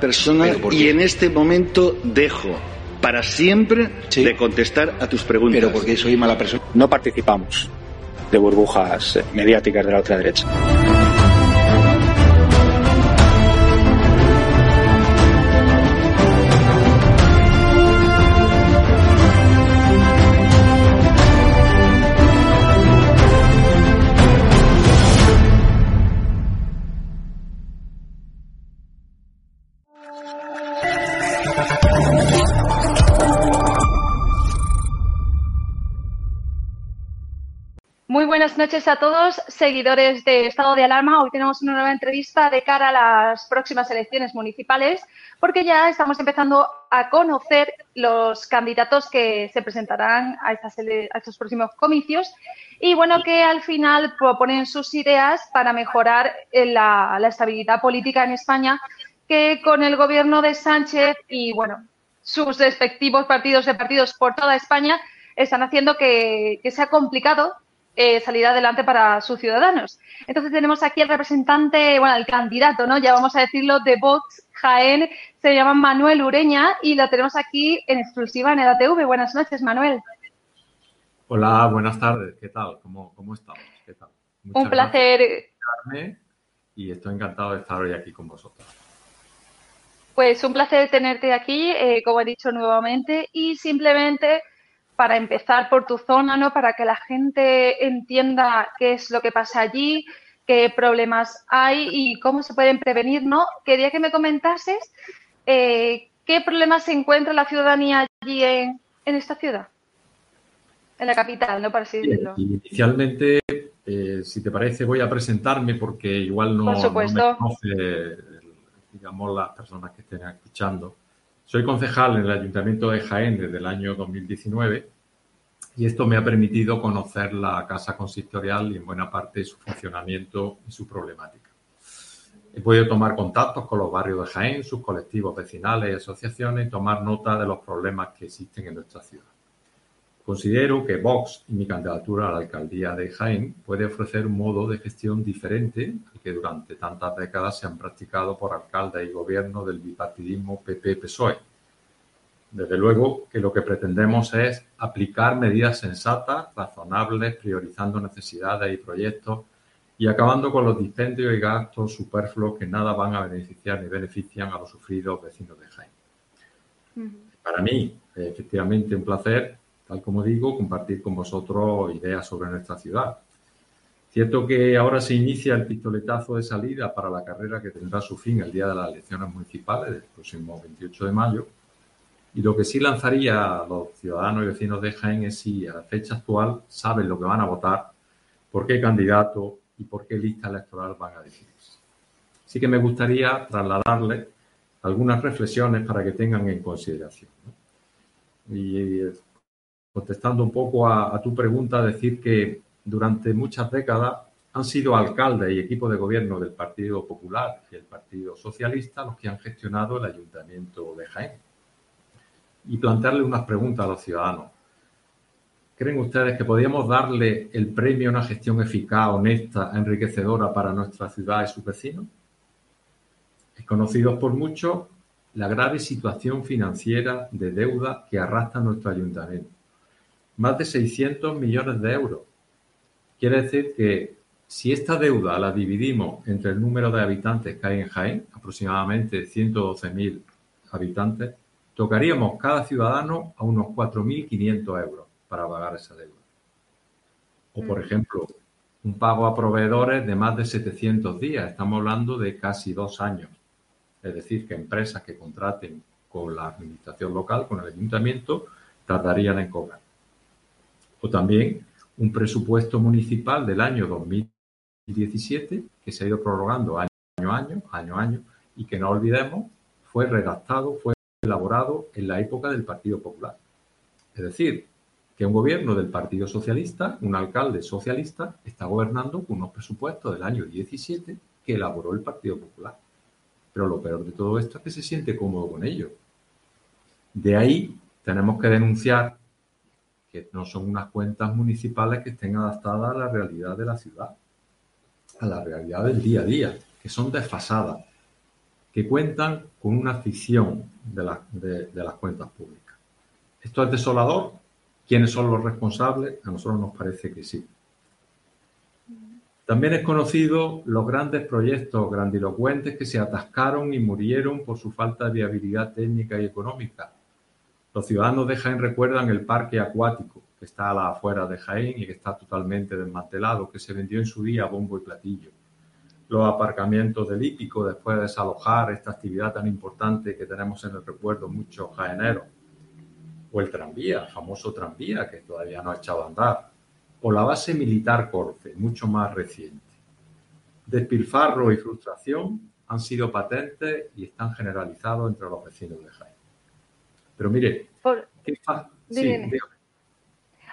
persona y en este momento dejo para siempre de contestar a tus preguntas. Pero porque soy mala persona. No participamos de burbujas mediáticas de la otra derecha. Buenas noches a todos, seguidores de Estado de Alarma. Hoy tenemos una nueva entrevista de cara a las próximas elecciones municipales, porque ya estamos empezando a conocer los candidatos que se presentarán a, estos próximos comicios y, bueno, que al final proponen sus ideas para mejorar eh, la, estabilidad política en España, que con el gobierno de Sánchez y, bueno, sus respectivos partidos de partidos por toda España están haciendo que sea complicado eh, salir adelante para sus ciudadanos. Entonces tenemos aquí el representante, bueno, el candidato, ¿no? Ya vamos a decirlo, de Vox Jaén, se llama Manuel Ureña y lo tenemos aquí en exclusiva en el ATV. Buenas noches, Manuel. Hola, buenas tardes. ¿Qué tal? ¿Cómo, cómo estamos? ¿Qué tal? Un placer. Y estoy encantado de estar hoy aquí con vosotros. Pues un placer tenerte aquí, eh, como he dicho nuevamente, y simplemente para empezar por tu zona, ¿no? Para que la gente entienda qué es lo que pasa allí, qué problemas hay y cómo se pueden prevenir, ¿no? Quería que me comentases eh, qué problemas se encuentra la ciudadanía allí en, esta ciudad, en la capital, ¿no? Para así decirlo. Inicialmente, eh, si te parece, voy a presentarme porque igual no, no me conoce, digamos, las personas que estén escuchando. Soy concejal en el Ayuntamiento de Jaén desde el año 2019 y esto me ha permitido conocer la casa consistorial y en buena parte su funcionamiento y su problemática. He podido tomar contactos con los barrios de Jaén, sus colectivos vecinales y asociaciones y tomar nota de los problemas que existen en nuestra ciudad. Considero que Vox y mi candidatura a la alcaldía de Jaén puede ofrecer un modo de gestión diferente al que durante tantas décadas se han practicado por alcaldes y gobierno del bipartidismo PP-PSOE. Desde luego que lo que pretendemos es aplicar medidas sensatas, razonables, priorizando necesidades y proyectos y acabando con los dispendios y gastos superfluos que nada van a beneficiar ni benefician a los sufridos vecinos de Jaén. Para mí, efectivamente, un placer tal como digo, compartir con vosotros ideas sobre nuestra ciudad. Cierto que ahora se inicia el pistoletazo de salida para la carrera que tendrá su fin el día de las elecciones municipales del próximo 28 de mayo. Y lo que sí lanzaría a los ciudadanos y vecinos de Jaén es si a la fecha actual saben lo que van a votar por qué candidato y por qué lista electoral van a decidirse. Así que me gustaría trasladarles algunas reflexiones para que tengan en consideración. Y eh, contestando un poco a, tu pregunta, decir que durante muchas décadas han sido alcaldes y equipos de gobierno del Partido Popular y el Partido Socialista los que han gestionado el Ayuntamiento de Jaén. Y plantearle unas preguntas a los ciudadanos. ¿Creen ustedes que podríamos darle el premio a una gestión eficaz, honesta, enriquecedora para nuestra ciudad y sus vecinos? Es conocido por muchos la grave situación financiera de deuda que arrastra nuestro ayuntamiento. Más de 600 millones de euros. Quiere decir que si esta deuda la dividimos entre el número de habitantes que hay en Jaén, aproximadamente 112.000 habitantes, tocaríamos cada ciudadano a unos 4.500 euros para pagar esa deuda. O, por mm. ejemplo, un pago a proveedores de más de 700 días. Estamos hablando de casi dos años. Es decir, que empresas que contraten con la administración local, con el ayuntamiento, tardarían en cobrar. O también un presupuesto municipal del año 2017 que se ha ido prorrogando año a año, año a año, y que no olvidemos, fue redactado, fue elaborado en la época del Partido Popular. Es decir, que un gobierno del Partido Socialista, un alcalde socialista, está gobernando con unos presupuestos del año 17 que elaboró el Partido Popular. Pero lo peor de todo esto es que se siente cómodo con ello. De ahí tenemos que denunciar que no son unas cuentas municipales que estén adaptadas a la realidad de la ciudad, a la realidad del día a día, que son desfasadas, que cuentan con una ficción de, de las cuentas públicas. Esto es desolador ¿Quiénes son los responsables? A nosotros nos parece que sí. También es conocido los grandes proyectos grandilocuentes que se atascaron y murieron por su falta de viabilidad técnica y económica. Los ciudadanos de Jaén recuerdan el parque acuático que está a la afuera de Jaén y que está totalmente desmantelado, que se vendió en su día a bombo y platillo. Los aparcamientos del hípico después de desalojar esta actividad tan importante que tenemos en el recuerdo muchos jaeneros o el tranvía, el famoso tranvía que todavía no ha echado a andar, o la base militar Corfe, mucho más reciente. Despilfarro y frustración han sido patentes y están generalizados entre los vecinos de Jaén. Pero mire, ¿qué sí,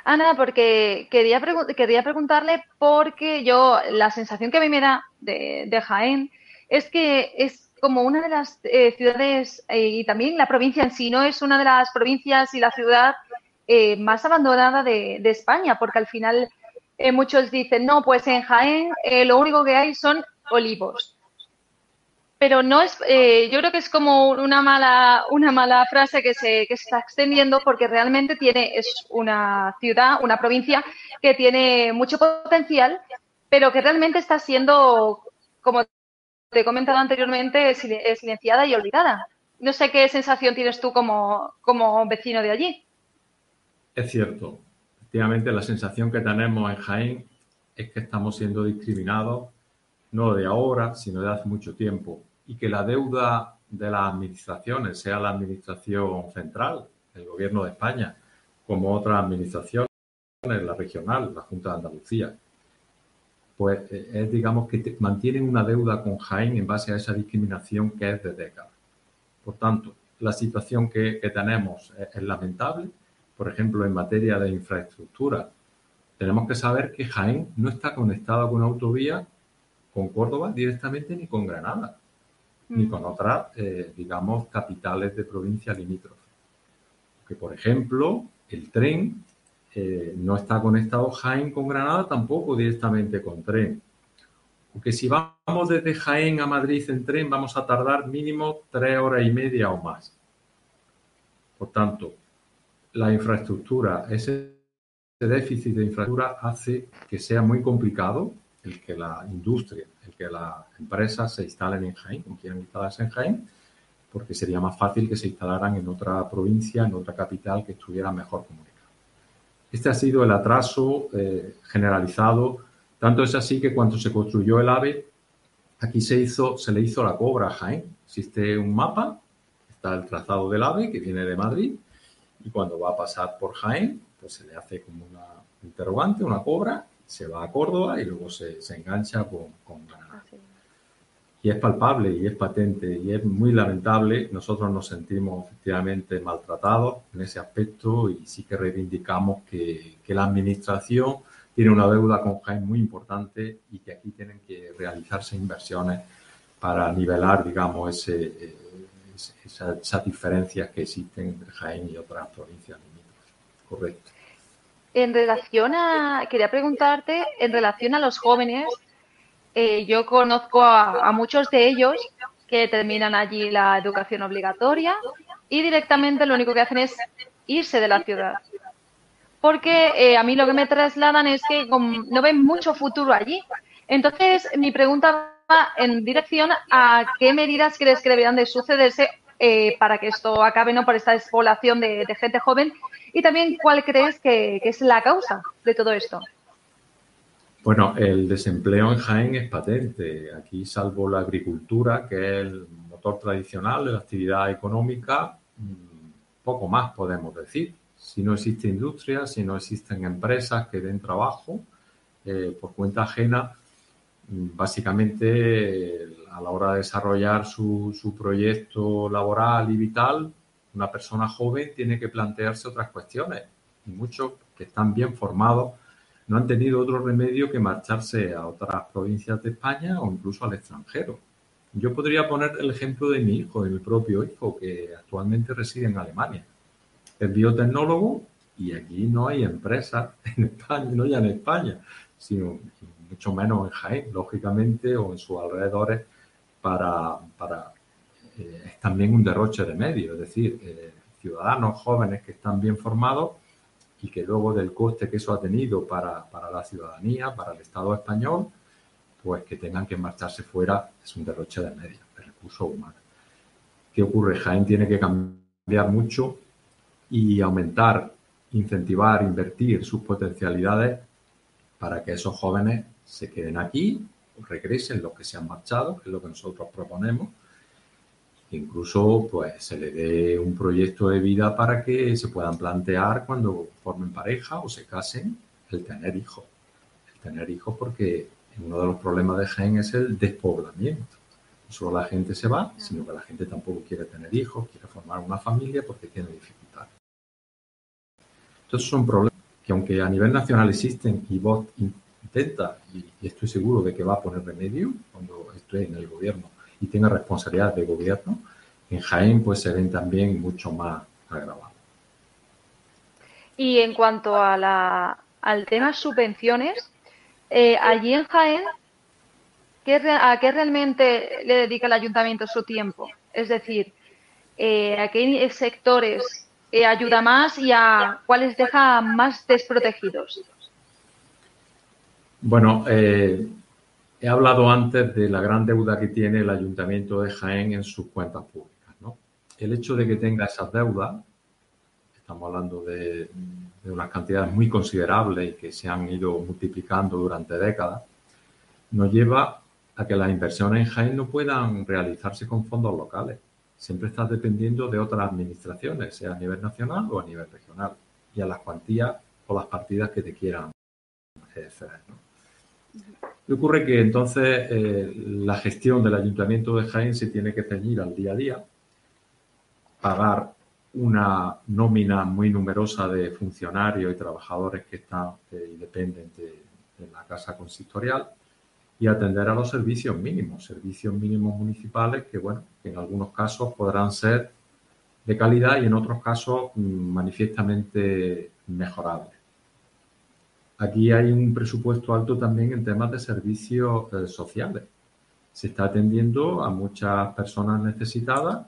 Ana, porque quería, quería preguntarle porque yo, la sensación que a mí me da de, de Jaén es que es como una de las eh, ciudades eh, y también la provincia en sí, ¿no? Es una de las provincias y la ciudad eh, más abandonada de, España, porque al final muchos dicen, no, pues en Jaén lo único que hay son olivos. Pero no es, yo creo que es como una mala, una mala frase que se, que está extendiendo porque realmente tiene, es una ciudad, una provincia que tiene mucho potencial, pero que realmente está siendo como te he comentado anteriormente, es silenciada y olvidada. No sé qué sensación tienes tú como, como vecino de allí. Es cierto. Efectivamente, la sensación que tenemos en Jaén es que estamos siendo discriminados, no de ahora, sino de hace mucho tiempo. Y que la deuda de las administraciones, sea la administración central, el gobierno de España, como otras administraciones, la regional, la Junta de Andalucía, pues eh, es, digamos, que mantienen una deuda con Jaén en base a esa discriminación que es de décadas. Por tanto, la situación que, tenemos es, lamentable. Por ejemplo, en materia de infraestructura, tenemos que saber que Jaén no está conectada con autovía con Córdoba directamente ni con Granada, ni mm. con otras, eh, digamos, capitales de provincia limítrofe. Que, por ejemplo, el tren eh, no está conectado Jaén con Granada, tampoco directamente con tren. Porque si vamos desde Jaén a Madrid en tren, vamos a tardar mínimo tres horas y media o más. Por tanto, la infraestructura, ese déficit de infraestructura hace que sea muy complicado el que la industria, el que las empresas se instalen en Jaén, o quieran instalarse en Jaén, porque sería más fácil que se instalaran en otra provincia, en otra capital que estuviera mejor comunicada. Este ha sido el atraso eh, generalizado. Tanto es así que cuando se construyó el AVE, aquí se, hizo, se le hizo la cobra a Jaén. Existe un mapa, está el trazado del AVE que viene de Madrid y cuando va a pasar por Jaén, pues se le hace como una interrogante, una cobra se va a Córdoba y luego se, engancha con, con Granada. Y es palpable y es patente y es muy lamentable. Nosotros nos sentimos efectivamente maltratados en ese aspecto y sí que reivindicamos que, que la Administración tiene una deuda con Jaén muy importante y que aquí tienen que realizarse inversiones para nivelar, digamos, ese, esas diferencias que existen entre Jaén y otras provincias Correcto. En relación a, quería preguntarte, en relación a los jóvenes, eh, yo conozco a, muchos de ellos que terminan allí la educación obligatoria y directamente lo único que hacen es irse de la ciudad. Porque eh, a mí lo que me trasladan es que no ven mucho futuro allí. Entonces, mi pregunta va en dirección a qué medidas crees que deberían de sucederse eh, para que esto acabe no por esta despoblación de, gente joven y también cuál crees que, es la causa de todo esto. Bueno, el desempleo en Jaén es patente. Aquí, salvo la agricultura, que es el motor tradicional de la actividad económica, mm, poco más podemos decir. Si no existe industria, si no existen empresas que den trabajo eh, por cuenta ajena, básicamente a la hora de desarrollar su, su, proyecto laboral y vital, una persona joven tiene que plantearse otras cuestiones. Y muchos que están bien formados no han tenido otro remedio que marcharse a otras provincias de España o incluso al extranjero. Yo podría poner el ejemplo de mi hijo, de mi propio hijo, que actualmente reside en Alemania. Es biotecnólogo y aquí no hay empresas en España, no ya en España, sino mucho menos en Jaén, lógicamente, o en sus alrededores para, para eh, es también un derroche de medios, es decir, eh, ciudadanos jóvenes que están bien formados y que luego del coste que eso ha tenido para, para, la ciudadanía, para el Estado español, pues que tengan que marcharse fuera es un derroche de medios, de recursos humanos. ¿Qué ocurre? Jaén tiene que cambiar mucho y aumentar, incentivar, invertir sus potencialidades para que esos jóvenes se queden aquí regresen los que se han marchado, que es lo que nosotros proponemos. Incluso pues se le dé un proyecto de vida para que se puedan plantear cuando formen pareja o se casen el tener hijos. El tener hijos porque uno de los problemas de Gen es el despoblamiento. No solo la gente se va, sino que la gente tampoco quiere tener hijos, quiere formar una familia porque tiene dificultades. Entonces son problemas que aunque a nivel nacional existen y vos y, estoy seguro de que va a poner remedio cuando esté en el gobierno y tenga responsabilidad de gobierno, en Jaén pues se ven también mucho más agravados. Y en cuanto a la, al tema subvenciones, eh, allí en Jaén, ¿a qué realmente le dedica el ayuntamiento su tiempo? Es decir, eh, ¿a qué sectores eh, ayuda más y a cuáles deja más desprotegidos? Bueno, eh, he hablado antes de la gran deuda que tiene el Ayuntamiento de Jaén en sus cuentas públicas. ¿no? El hecho de que tenga esas deudas, estamos hablando de, unas cantidades muy considerables y que se han ido multiplicando durante décadas, nos lleva a que las inversiones en Jaén no puedan realizarse con fondos locales. Siempre estás dependiendo de otras administraciones, sea a nivel nacional o a nivel regional, y a las cuantías o las partidas que te quieran ceder. ¿no? Ocurre que entonces eh, la gestión del Ayuntamiento de Jaén se tiene que ceñir al día a día, pagar una nómina muy numerosa de funcionarios y trabajadores que están eh, y de, la casa consistorial y atender a los servicios mínimos, servicios mínimos municipales que, bueno, que en algunos casos podrán ser de calidad y en otros casos mm, manifiestamente mejorables. Aquí hay un presupuesto alto también en temas de servicios eh, sociales. Se está atendiendo a muchas personas necesitadas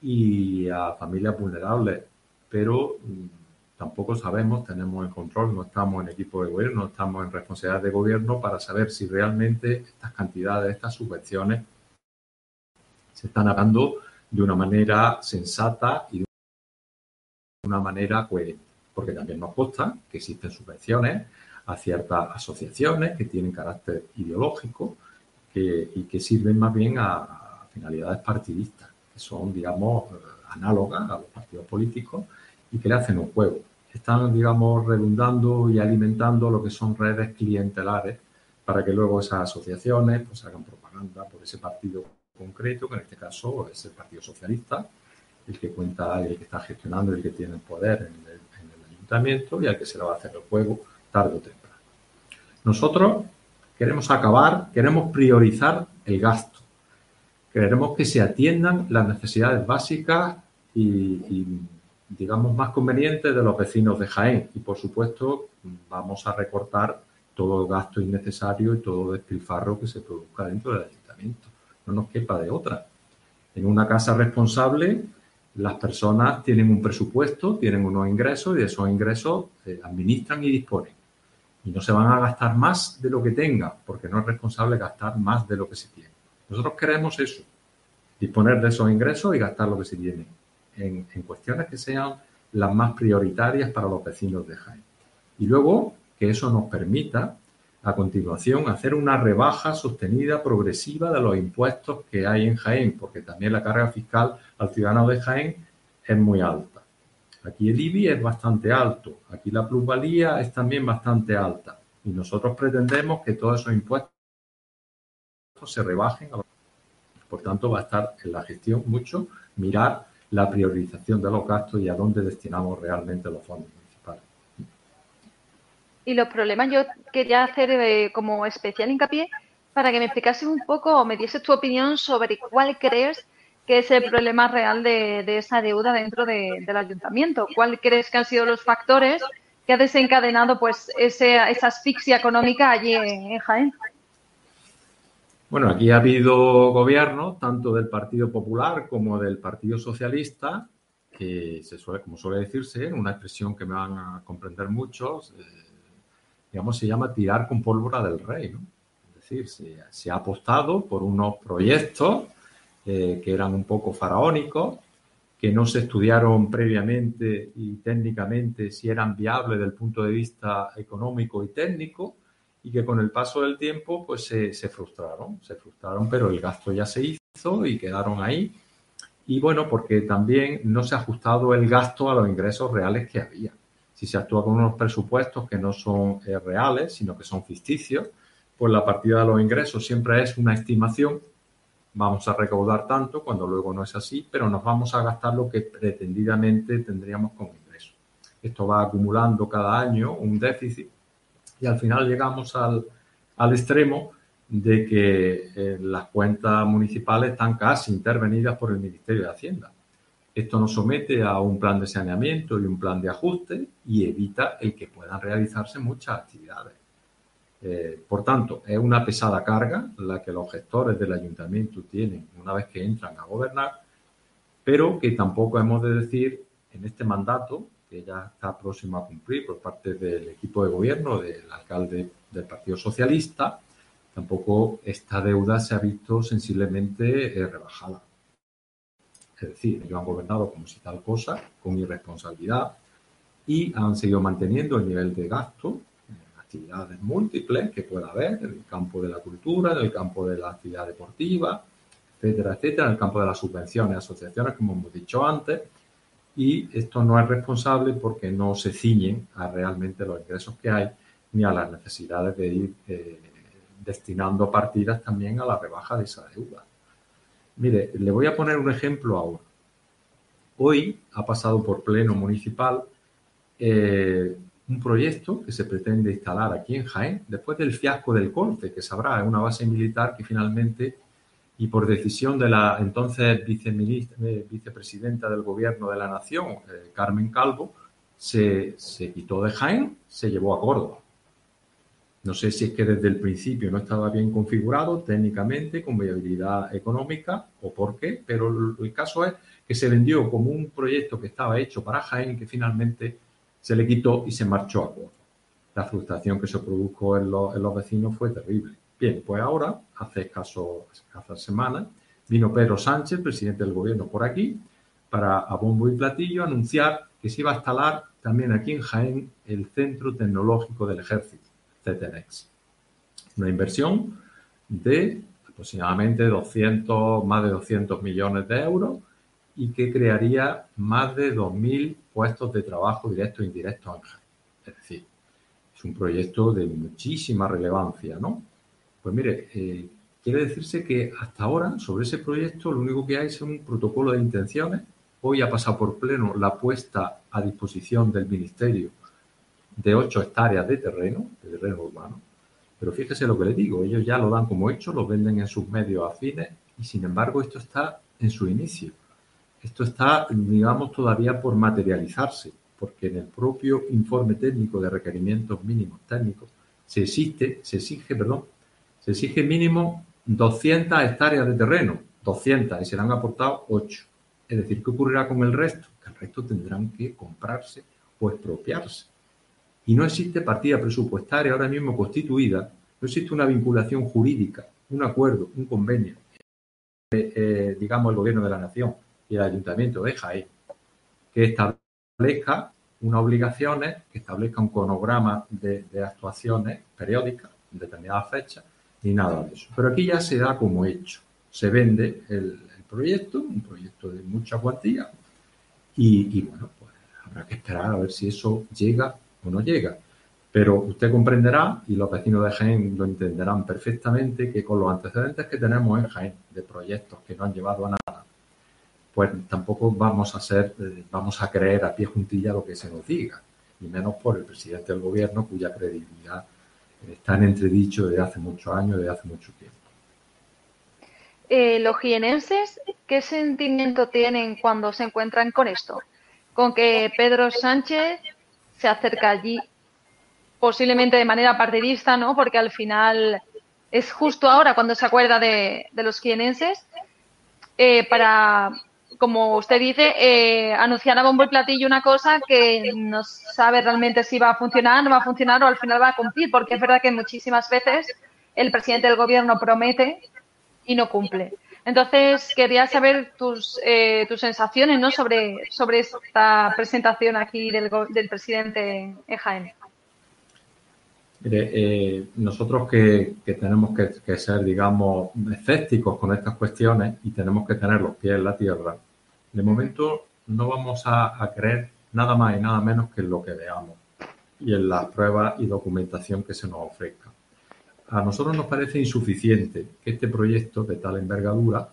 y a familias vulnerables, pero mm, tampoco sabemos, tenemos el control, no estamos en equipo de gobierno, no estamos en responsabilidad de gobierno para saber si realmente estas cantidades, estas subvenciones se están dando de una manera sensata y de una manera coherente porque también nos consta que existen subvenciones a ciertas asociaciones que tienen carácter ideológico y que sirven más bien a, finalidades partidistas, que son, digamos, análogas a los partidos políticos y que le hacen un juego. están, digamos, redundando y alimentando lo que son redes clientelares para que luego esas asociaciones pues hagan propaganda por ese partido concreto, que en este caso es el Partido Socialista, el que cuenta, el que está gestionando, el que tiene el poder en el, y al que se le va a hacer el juego tarde o temprano. Nosotros queremos acabar, queremos priorizar el gasto. Queremos que se atiendan las necesidades básicas y, digamos, más convenientes de los vecinos de Jaén. Y, por supuesto, vamos a recortar todo gasto innecesario y todo despilfarro que se produzca dentro del ayuntamiento. No nos quepa de otra. En una casa responsable, las personas tienen un presupuesto, tienen unos ingresos y de esos ingresos se administran y disponen. Y no se van a gastar más de lo que tengan, porque no es responsable gastar más de lo que se tiene. Nosotros queremos eso, disponer de esos ingresos y gastar lo que se tiene en, en cuestiones que sean las más prioritarias para los vecinos de Jaén. Y luego que eso nos permita a continuación hacer una rebaja sostenida progresiva de los impuestos que hay en Jaén, porque también la carga fiscal al ciudadano de Jaén es muy alta. Aquí el IBI es bastante alto, aquí la plusvalía es también bastante alta y nosotros pretendemos que todos esos impuestos se rebajen. Por tanto, va a estar en la gestión mucho mirar la priorización de los gastos y a dónde destinamos realmente los fondos. Y los problemas yo quería hacer eh, como especial hincapié para que me explicases un poco o me dieses tu opinión sobre cuál crees que es el problema real de, esa deuda dentro del ayuntamiento. ¿Cuál crees que han sido los factores que ha desencadenado pues esa asfixia económica allí en, Jaén? Bueno, aquí ha habido gobierno tanto del Partido Popular como del Partido Socialista, que se suele, como suele decirse, una expresión que me van a comprender muchos, eh, digamos, se llama tirar con pólvora del rey, ¿no? Es decir, se ha apostado por unos proyectos eh, que eran un poco faraónicos, que no se estudiaron previamente y técnicamente si eran viables desde el punto de vista económico y técnico, y que con el paso del tiempo pues se, se frustraron, se frustraron, pero el gasto ya se hizo y quedaron ahí. Y bueno, porque también no se ha ajustado el gasto a los ingresos reales que había. Si se actúa con unos presupuestos que no son eh, reales, sino que son ficticios, pues la partida de los ingresos siempre es una estimación vamos a recaudar tanto cuando luego no es así, pero nos vamos a gastar lo que pretendidamente tendríamos como ingreso. Esto va acumulando cada año un déficit y al final llegamos al, extremo de que eh, las cuentas municipales están casi intervenidas por el Ministerio de Hacienda. Esto nos somete a un plan de saneamiento y un plan de ajuste y evita el que puedan realizarse muchas actividades. Eh, por tanto, es una pesada carga la que los gestores del ayuntamiento tienen una vez que entran a gobernar, pero que tampoco hemos de decir en este mandato, que ya está próximo a cumplir por parte del equipo de gobierno, del alcalde del Partido Socialista, tampoco esta deuda se ha visto sensiblemente eh, rebajada. Es decir, ellos han gobernado como si tal cosa, con irresponsabilidad, y han seguido manteniendo el nivel de gasto actividades múltiples que pueda haber en el campo de la cultura, en el campo de la actividad deportiva, etcétera, etcétera, en el campo de las subvenciones, asociaciones, como hemos dicho antes. Y esto no es responsable porque no se ciñen a realmente los ingresos que hay ni a las necesidades de ir eh, destinando partidas también a la rebaja de esa deuda. Mire, le voy a poner un ejemplo ahora. Hoy ha pasado por pleno municipal eh, un proyecto que se pretende instalar aquí en Jaén, después del fiasco del Corte, que sabrá, es una base militar que finalmente, y por decisión de la entonces eh, vicepresidenta del Gobierno de la Nación, eh, Carmen Calvo, se, se quitó de Jaén, se llevó a Córdoba. No sé si es que desde el principio no estaba bien configurado técnicamente, con viabilidad económica o por qué, pero el caso es que se vendió como un proyecto que estaba hecho para Jaén que finalmente se le quitó y se marchó a Córdoba. La frustración que se produjo en los, vecinos fue terrible. Bien, pues ahora, hace escaso, escasas semanas, vino Pedro Sánchez, presidente del gobierno, por aquí, para a bombo y platillo anunciar que se iba a instalar también aquí en Jaén el Centro Tecnológico del Ejército, CTNX. Una inversión de aproximadamente 200, más de 200 millones de euros y que crearía más de 2.000 puestos de trabajo directos e indirectos. Es decir, es un proyecto de muchísima relevancia, ¿no? Pues mire, eh, quiere decirse que hasta ahora sobre ese proyecto lo único que hay es un protocolo de intenciones. Hoy ha pasado por pleno la puesta a disposición del Ministerio de ocho hectáreas de terreno, de terreno urbano. Pero fíjese lo que le digo, ellos ya lo dan como hecho, lo venden en sus medios afines y sin embargo esto está en su inicio. Esto está, digamos, todavía por materializarse, porque en el propio informe técnico de requerimientos mínimos técnicos se existe, se exige, perdón, se exige mínimo 200 hectáreas de terreno, 200, y se le han aportado 8. Es decir, ¿qué ocurrirá con el resto? Que el resto tendrán que comprarse o expropiarse. Y no existe partida presupuestaria ahora mismo constituida, no existe una vinculación jurídica, un acuerdo, un convenio, eh, eh, digamos, el gobierno de la nación y el ayuntamiento de Jaén, que establezca unas obligaciones, que establezca un cronograma de, actuaciones periódicas en determinadas fechas, ni nada de eso. Pero aquí ya se da como hecho. Se vende el, proyecto, un proyecto de mucha cuantía, y, y, bueno, pues habrá que esperar a ver si eso llega o no llega. Pero usted comprenderá, y los vecinos de Jaén lo entenderán perfectamente, que con los antecedentes que tenemos en Jaén, de proyectos que no han llevado a nada, pues tampoco vamos a ser, eh, vamos a creer a pie juntilla lo que se nos diga, y menos por el presidente del gobierno cuya credibilidad está en entredicho desde hace muchos años, desde hace mucho tiempo. Eh, los jienenses, ¿qué sentimiento tienen cuando se encuentran con esto? Con que Pedro Sánchez se acerca allí, posiblemente de manera partidista, ¿no? Porque al final es justo ahora cuando se acuerda de, los quienenses eh, para, como usted dice, eh, anunciar a bombo y platillo una cosa que no sabe realmente si va a funcionar, no va a funcionar o al final va a cumplir, porque es verdad que muchísimas veces el presidente del gobierno promete y no cumple. Entonces, quería saber tus, eh, tus sensaciones ¿no? sobre, sobre esta presentación aquí del, del presidente en Jaén. Mire, eh, nosotros que, que tenemos que, que, ser, digamos, escépticos con estas cuestiones y tenemos que tener los pies en la tierra, de momento no vamos a, a creer nada más y nada menos que en lo que veamos y en las pruebas y documentación que se nos ofrezca a nosotros nos parece insuficiente que este proyecto de tal envergadura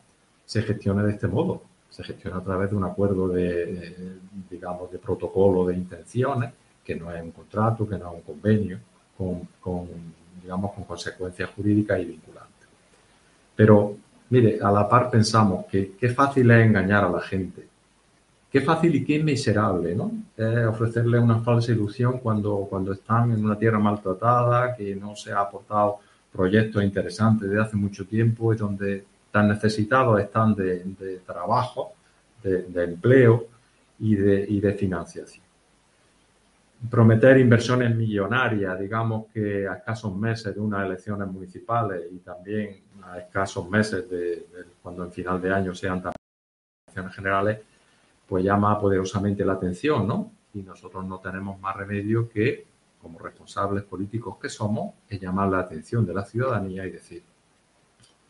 se gestione de este modo. Se gestione a través de un acuerdo de, digamos, de protocolo de intenciones, que no es un contrato, que no es un convenio, con, digamos, con consecuencias jurídicas y vinculantes. Pero, mire, a la par pensamos que qué fácil es engañar a la gente. Qué fácil y qué miserable, ¿no? Es ofrecerle una falsa ilusión cuando, cuando están en una tierra maltratada, que no se ha aportado proyectos interesantes de hace mucho tiempo y donde tan necesitados están de, trabajo, de, empleo y de, y de financiación. Prometer inversiones millonarias, digamos que a escasos meses de unas elecciones municipales y también a escasos meses de, cuando en final de año sean también elecciones generales, pues llama poderosamente la atención, ¿no? Y nosotros no tenemos más remedio que como responsables políticos que somos, es llamar la atención de la ciudadanía y decir,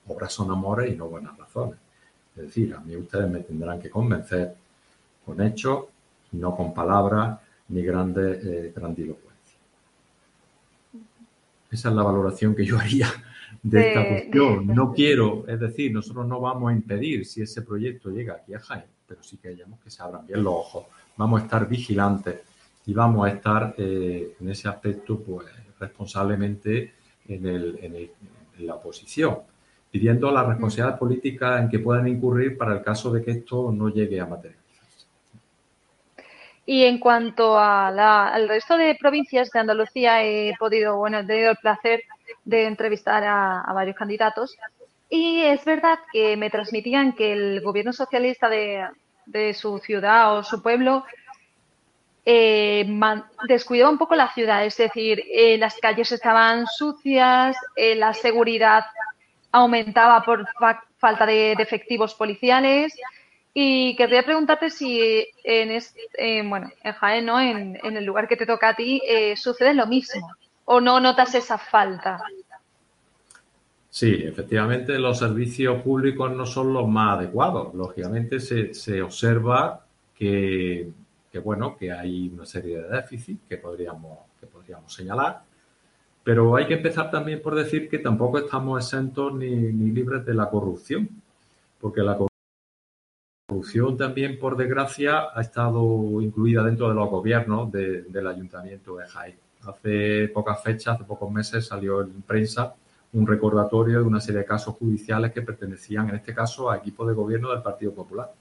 obras son amores y no buenas razones. Es decir, a mí ustedes me tendrán que convencer con hechos no con palabras ni grandes eh, grandilocuencias. Esa es la valoración que yo haría de esta cuestión. No quiero, es decir, nosotros no vamos a impedir si ese proyecto llega aquí a Jaén, pero sí que hayamos que se abran bien los ojos. Vamos a estar vigilantes y vamos a estar eh, en ese aspecto pues, responsablemente en, el, en, la oposición, pidiendo la responsabilidad política en que puedan incurrir para el caso de que esto no llegue a materializarse. Y en cuanto al resto de provincias de Andalucía, he podido, bueno, he tenido el placer de entrevistar a, varios candidatos y es verdad que me transmitían que el gobierno socialista de, de su ciudad o su pueblo eh, descuidaba un poco la ciudad, es decir, eh, las calles estaban sucias, eh, la seguridad aumentaba por falta de, efectivos policiales. Y querría preguntarte si en, este, bueno, en Jaén, ¿no? en, el lugar que te toca a ti, sucede lo mismo o no notas esa falta. Sí, efectivamente los servicios públicos no son los más adecuados. Lógicamente se, se observa que, que, bueno, que hay una serie de déficits que podríamos, que podríamos señalar, pero hay que empezar también por decir que tampoco estamos exentos ni, ni libres de la corrupción, porque la corrupción también, por desgracia, ha estado incluida dentro de los gobiernos del Ayuntamiento de Jaén. Hace pocas fechas, hace pocos meses, salió en prensa un recordatorio de una serie de casos judiciales que pertenecían, en este caso, a equipos de gobierno del Partido Popular.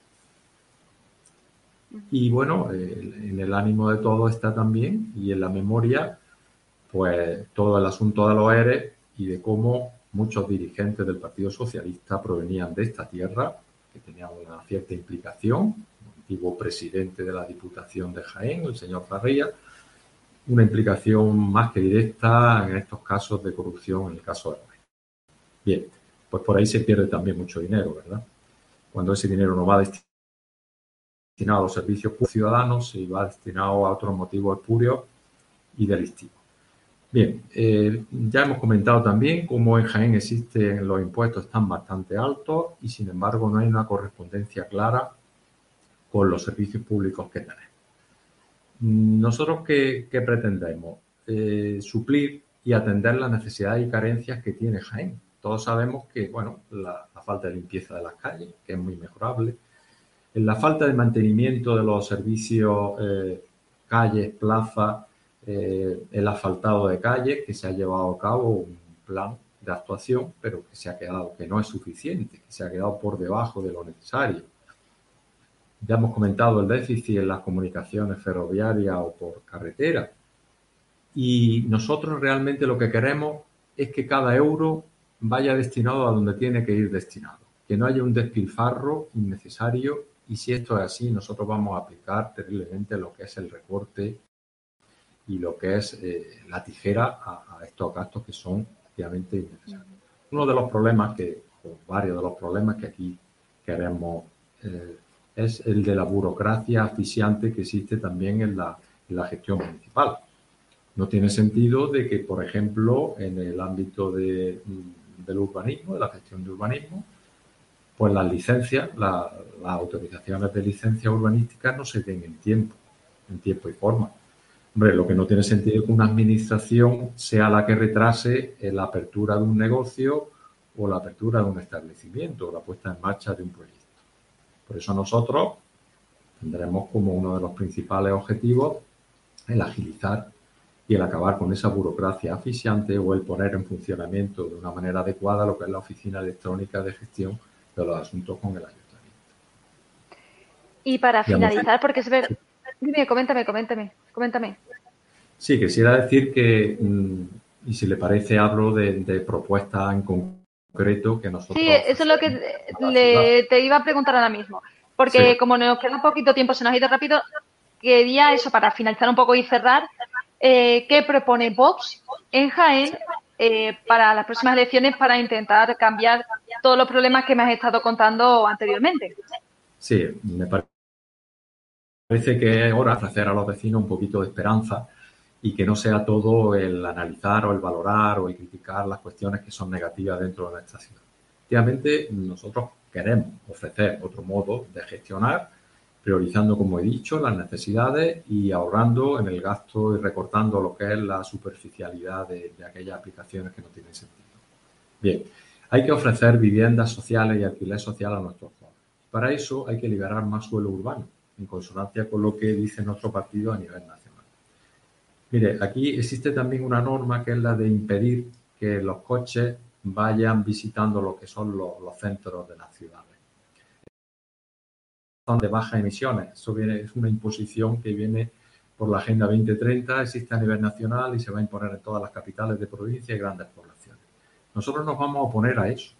Y bueno, en el ánimo de todo está también, y en la memoria, pues todo el asunto de los ERE y de cómo muchos dirigentes del Partido Socialista provenían de esta tierra, que tenían una cierta implicación, el antiguo presidente de la Diputación de Jaén, el señor Farría, una implicación más que directa en estos casos de corrupción, en el caso de Bien, pues por ahí se pierde también mucho dinero, ¿verdad? Cuando ese dinero no va destinado a los servicios ciudadanos y va destinado a otros motivos espurios y delictivos. Bien, eh, ya hemos comentado también cómo en Jaén existen los impuestos están bastante altos y sin embargo no hay una correspondencia clara con los servicios públicos que tenemos. ¿Nosotros qué, pretendemos? Eh, suplir y atender las necesidades y carencias que tiene Jaén. Todos sabemos que, bueno, la, falta de limpieza de las calles, que es muy mejorable, la falta de mantenimiento de los servicios, eh, calles, plazas, eh, el asfaltado de calles, que se ha llevado a cabo un plan de actuación, pero que se ha quedado, que no es suficiente, que se ha quedado por debajo de lo necesario ya hemos comentado el déficit en las comunicaciones ferroviarias o por carretera. Y nosotros realmente lo que queremos es que cada euro vaya destinado a donde tiene que ir destinado, que no haya un despilfarro innecesario y si esto es así, nosotros vamos a aplicar terriblemente lo que es el recorte y lo que es eh, la tijera a, estos gastos que son efectivamente innecesarios. Uno de los problemas que, o varios de los problemas que aquí queremos eh, es el de la burocracia asfixiante que existe también en la, gestión municipal. No tiene sentido de que, por ejemplo, en el ámbito de, del urbanismo, de la gestión de urbanismo, pues las licencias, las autorizaciones de licencia urbanística no se den en tiempo, en tiempo y forma. Hombre, lo que no tiene sentido es que una administración sea la que retrase la apertura de un negocio o la apertura de un establecimiento o la puesta en marcha de un proyecto. Por eso nosotros tendremos como uno de los principales objetivos el agilizar y el acabar con esa burocracia asfixiante o el poner en funcionamiento de una manera adecuada lo que es la Oficina Electrónica de Gestión de los Asuntos con el Ayuntamiento. Y para finalizar, porque es ver... Dime, coméntame, coméntame, coméntame. Sí, quisiera decir que, mm, y si le parece, hablo de, de propuestas en concreto que nosotros... Sí, eso es lo que te iba a preguntar ahora mismo, porque como nos queda un poquito tiempo, se nos ha ido rápido, quería eso para finalizar un poco y cerrar, eh, ¿qué propone Vox en Jaén eh, para las próximas elecciones para intentar cambiar todos los problemas que me has estado contando anteriormente? Sí, me parece que es hora de ofrecer a los vecinos un poquito de esperanza y que no sea todo el analizar o el valorar o el criticar las cuestiones que son negativas dentro de nuestra ciudad. Efectivamente, nosotros queremos ofrecer otro modo de gestionar, priorizando, como he dicho, las necesidades y ahorrando en el gasto y recortando lo que es la superficialidad de, aquellas aplicaciones que no tienen sentido. Bien, hay que ofrecer viviendas sociales y alquiler social a nuestros jóvenes. Para eso hay que liberar más suelo urbano, en consonancia con lo que dice nuestro partido a nivel nacional. Mire, aquí existe también una norma que es la de impedir que los coches vayan visitando lo que son los, centros de las ciudades. De bajas emisiones. Eso viene, es una imposición que viene por la Agenda 2030, existe a nivel nacional y se va a imponer en todas las capitales de provincia y grandes poblaciones. Nosotros nos vamos a oponer a eso,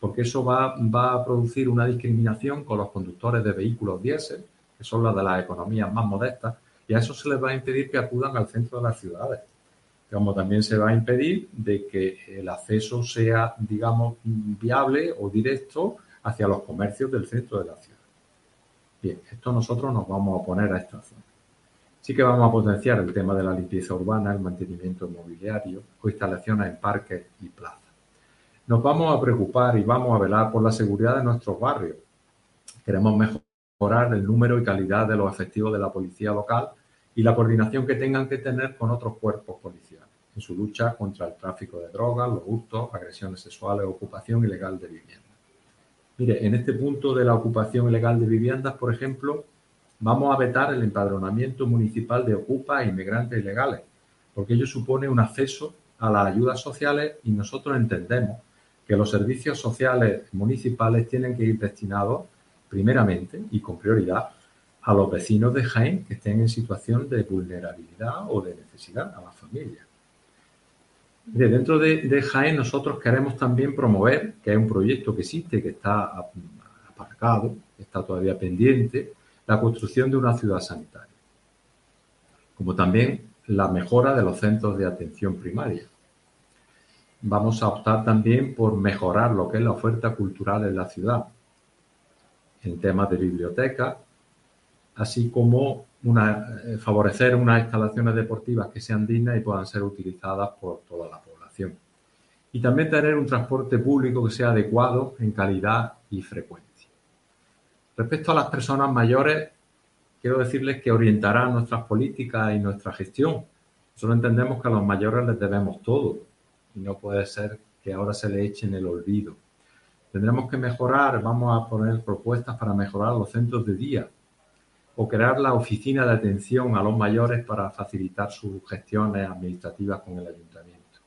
porque eso va, va a producir una discriminación con los conductores de vehículos diésel, que son las de las economías más modestas, y a eso se les va a impedir que acudan al centro de las ciudades. Como también se va a impedir de que el acceso sea, digamos, viable o directo hacia los comercios del centro de la ciudad. Bien, esto nosotros nos vamos a oponer a esta zona. Sí que vamos a potenciar el tema de la limpieza urbana, el mantenimiento inmobiliario o instalaciones en parques y plazas. Nos vamos a preocupar y vamos a velar por la seguridad de nuestros barrios. Queremos mejorar el número y calidad de los efectivos de la policía local y la coordinación que tengan que tener con otros cuerpos policiales en su lucha contra el tráfico de drogas, los hurtos, agresiones sexuales, ocupación ilegal de viviendas. Mire, en este punto de la ocupación ilegal de viviendas, por ejemplo, vamos a vetar el empadronamiento municipal de ocupas e inmigrantes ilegales, porque ello supone un acceso a las ayudas sociales y nosotros entendemos que los servicios sociales municipales tienen que ir destinados primeramente y con prioridad a los vecinos de Jaén que estén en situación de vulnerabilidad o de necesidad, a las familias. Dentro de, Jaén nosotros queremos también promover, que es un proyecto que existe, que está aparcado, está todavía pendiente, la construcción de una ciudad sanitaria, como también la mejora de los centros de atención primaria. Vamos a optar también por mejorar lo que es la oferta cultural en la ciudad, en temas de biblioteca, así como eh, favorecer unas instalaciones deportivas que sean dignas y puedan ser utilizadas por toda la población. Y también tener un transporte público que sea adecuado en calidad y frecuencia. Respecto a las personas mayores, quiero decirles que orientarán nuestras políticas y nuestra gestión. Solo entendemos que a los mayores les debemos todo y no puede ser que ahora se le eche en el olvido. Tendremos que mejorar, vamos a poner propuestas para mejorar los centros de día, o crear la oficina de atención a los mayores para facilitar sus gestiones administrativas con el ayuntamiento.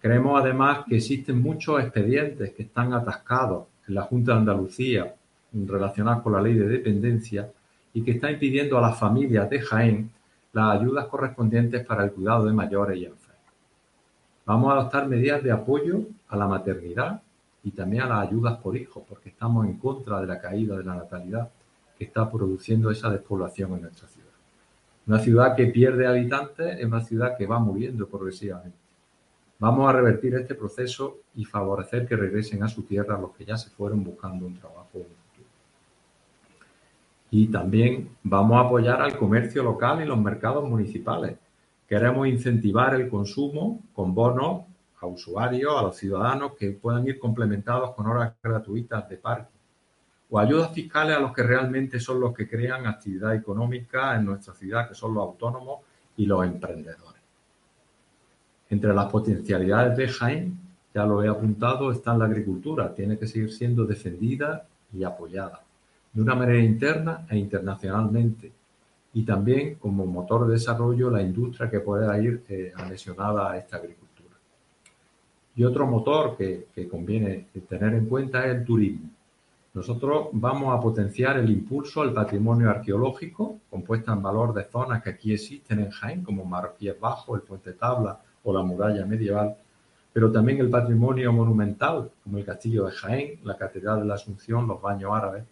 Creemos además que existen muchos expedientes que están atascados en la Junta de Andalucía relacionados con la ley de dependencia y que está impidiendo a las familias de Jaén las ayudas correspondientes para el cuidado de mayores y enfermos. Vamos a adoptar medidas de apoyo a la maternidad y también a las ayudas por hijos, porque estamos en contra de la caída de la natalidad que está produciendo esa despoblación en nuestra ciudad. Una ciudad que pierde habitantes es una ciudad que va muriendo progresivamente. Vamos a revertir este proceso y favorecer que regresen a su tierra los que ya se fueron buscando un trabajo futuro. Y también vamos a apoyar al comercio local y los mercados municipales. Queremos incentivar el consumo con bonos a usuarios, a los ciudadanos que puedan ir complementados con horas gratuitas de parque o ayudas fiscales a los que realmente son los que crean actividad económica en nuestra ciudad, que son los autónomos y los emprendedores. Entre las potencialidades de Jaén, ya lo he apuntado, está la agricultura. Tiene que seguir siendo defendida y apoyada de una manera interna e internacionalmente. Y también como motor de desarrollo la industria que pueda ir eh, anexionada a esta agricultura. Y otro motor que, que conviene tener en cuenta es el turismo nosotros vamos a potenciar el impulso al patrimonio arqueológico, compuesta en valor de zonas que aquí existen en Jaén, como Marquíes Bajo, el Puente Tabla o la muralla medieval, pero también el patrimonio monumental, como el Castillo de Jaén, la Catedral de la Asunción, los baños árabes,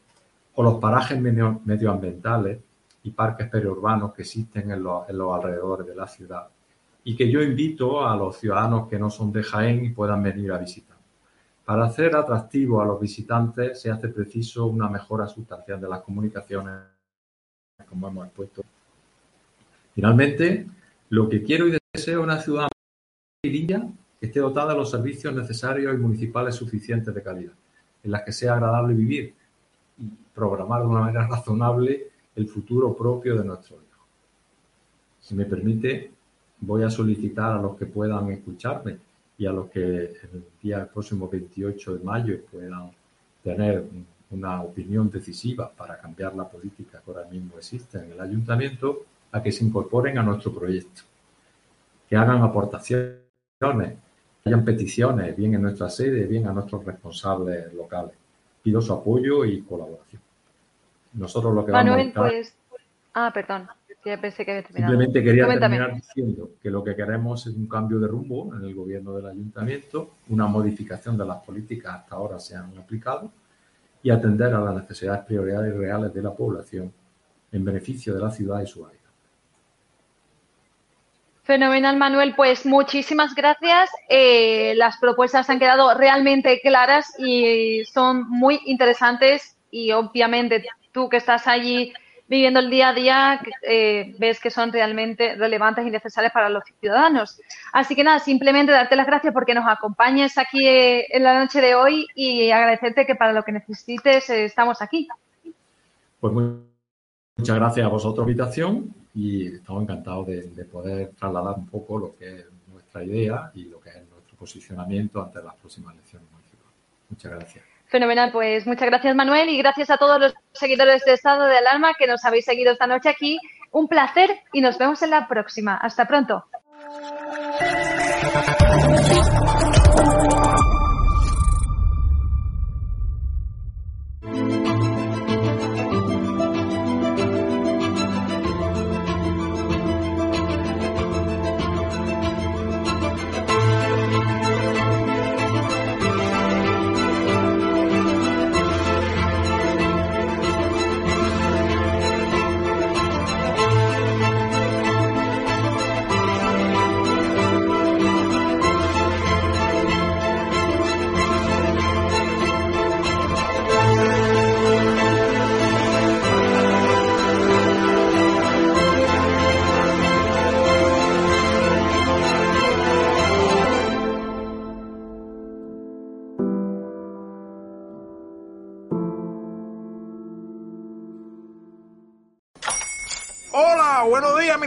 o los parajes medioambientales y parques periurbanos que existen en los alrededores de la ciudad y que yo invito a los ciudadanos que no son de Jaén y puedan venir a visitar. Para hacer atractivo a los visitantes se hace preciso una mejora sustancial de las comunicaciones, como hemos expuesto. Finalmente, lo que quiero y deseo es una ciudad que esté dotada de los servicios necesarios y municipales suficientes de calidad, en las que sea agradable vivir y programar de una manera razonable el futuro propio de nuestro hijo. Si me permite, voy a solicitar a los que puedan escucharme y a los que el día próximo 28 de mayo puedan tener una opinión decisiva para cambiar la política que ahora mismo existe en el ayuntamiento, a que se incorporen a nuestro proyecto, que hagan aportaciones, hayan peticiones, bien en nuestra sede, bien a nuestros responsables locales. Pido su apoyo y colaboración. Nosotros lo que vamos a pues... Ah, perdón. Simplemente quería terminar diciendo que lo que queremos es un cambio de rumbo en el gobierno del ayuntamiento, una modificación de las políticas hasta ahora se han aplicado y atender a las necesidades prioridades reales de la población en beneficio de la ciudad y su área. Fenomenal, Manuel. Pues muchísimas gracias. Eh, las propuestas han quedado realmente claras y son muy interesantes y obviamente tú que estás allí viviendo el día a día, eh, ves que son realmente relevantes y necesarias para los ciudadanos. Así que nada, simplemente darte las gracias porque nos acompañes aquí eh, en la noche de hoy y agradecerte que para lo que necesites eh, estamos aquí. Pues muchas gracias a vosotros por la invitación y estamos encantados de, de poder trasladar un poco lo que es nuestra idea y lo que es nuestro posicionamiento ante las próximas elecciones municipales. Muchas gracias. Fenomenal, pues muchas gracias Manuel y gracias a todos los seguidores de Estado de Alarma que nos habéis seguido esta noche aquí. Un placer y nos vemos en la próxima. Hasta pronto.